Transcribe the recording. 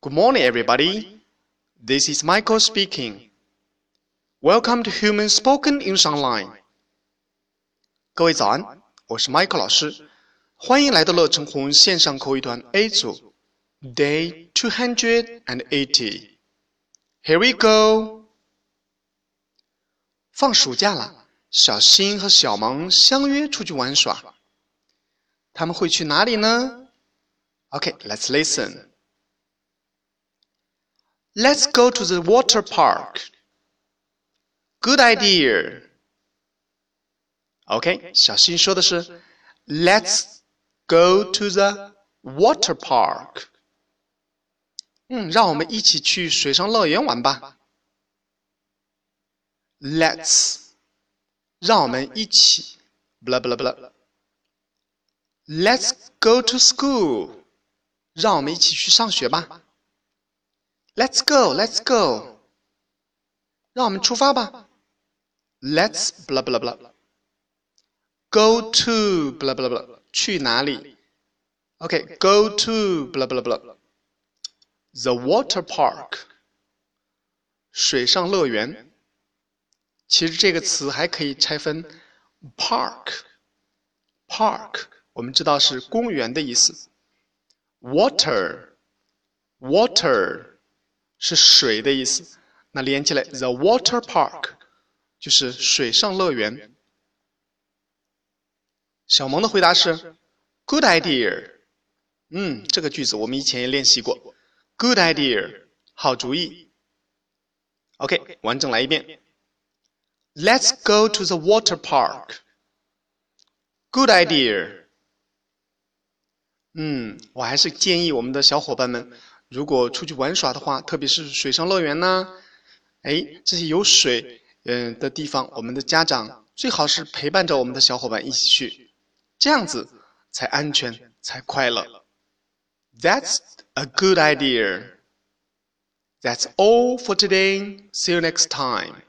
Good morning, everybody. This is Michael speaking. Welcome to Human Spoken English Online. 各位早安，我是 Michael 老师，欢迎来到乐成红线上口语团 A 组，Day two hundred and eighty. Here we go. 放暑假了，小新和小萌相约出去玩耍。他们会去哪里呢？Okay, let's listen. Let's go to the water park. Good idea. OK，小新说的是 Let's go to the water park. 嗯，让我们一起去水上乐园玩吧。Let's，让我们一起，blah blah blah。Let's go to school，让我们一起去上学吧。 Let's go, let's go. 让我们出发吧。Let's blah blah blah. Go to blah blah blah. 去哪里？OK, go to blah blah blah. The water park. 水上乐园。其实这个词还可以拆分 park。park 我们知道是公园的意思。water water 是水的意思，那连起来，the water park 就是水上乐园。小萌的回答是，good idea。嗯，这个句子我们以前也练习过，good idea，好主意。OK，完整来一遍，Let's go to the water park。Good idea。嗯，我还是建议我们的小伙伴们。如果出去玩耍的话，特别是水上乐园呢，哎，这些有水嗯的地方，我们的家长最好是陪伴着我们的小伙伴一起去，这样子才安全才快乐。That's a good idea. That's all for today. See you next time.